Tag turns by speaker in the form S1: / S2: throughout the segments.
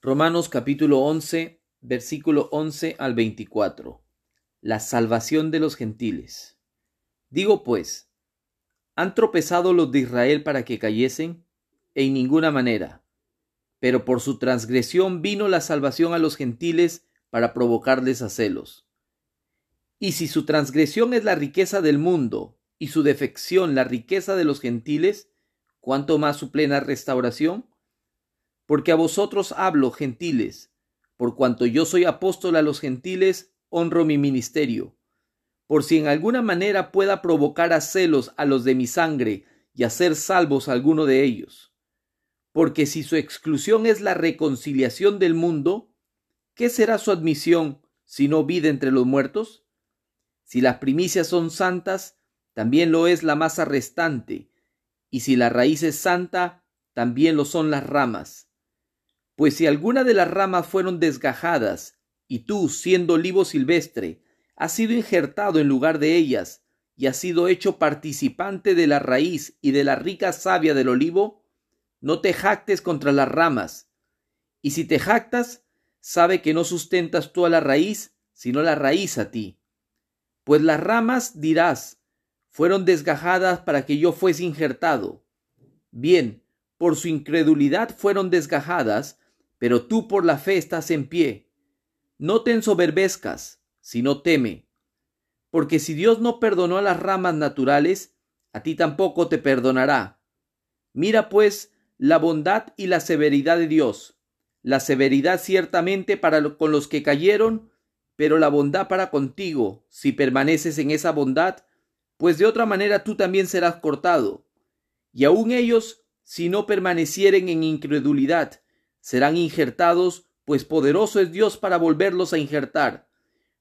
S1: Romanos capítulo 11, versículo 11 al 24. La salvación de los gentiles. Digo pues, ¿han tropezado los de Israel para que cayesen? En ninguna manera. Pero por su transgresión vino la salvación a los gentiles para provocarles a celos. Y si su transgresión es la riqueza del mundo, y su defección la riqueza de los gentiles, ¿cuánto más su plena restauración? Porque a vosotros hablo, gentiles, por cuanto yo soy apóstol a los gentiles, honro mi ministerio, por si en alguna manera pueda provocar a celos a los de mi sangre y hacer salvos a alguno de ellos. Porque si su exclusión es la reconciliación del mundo, ¿qué será su admisión si no vida entre los muertos? Si las primicias son santas, también lo es la masa restante, y si la raíz es santa, también lo son las ramas. Pues si alguna de las ramas fueron desgajadas, y tú, siendo olivo silvestre, has sido injertado en lugar de ellas, y has sido hecho participante de la raíz y de la rica savia del olivo, no te jactes contra las ramas. Y si te jactas, sabe que no sustentas tú a la raíz, sino la raíz a ti. Pues las ramas dirás, fueron desgajadas para que yo fuese injertado. Bien, por su incredulidad fueron desgajadas, pero tú por la fe estás en pie. No te ensoberbezcas, sino teme. Porque si Dios no perdonó a las ramas naturales, a ti tampoco te perdonará. Mira pues la bondad y la severidad de Dios. La severidad ciertamente para con los que cayeron, pero la bondad para contigo, si permaneces en esa bondad pues de otra manera tú también serás cortado. Y aun ellos, si no permanecieren en incredulidad, serán injertados, pues poderoso es Dios para volverlos a injertar.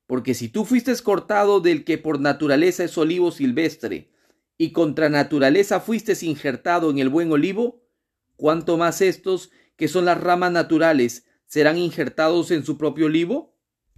S1: Porque si tú fuiste cortado del que por naturaleza es olivo silvestre, y contra naturaleza fuiste injertado en el buen olivo, cuánto más estos, que son las ramas naturales, serán injertados en su propio olivo?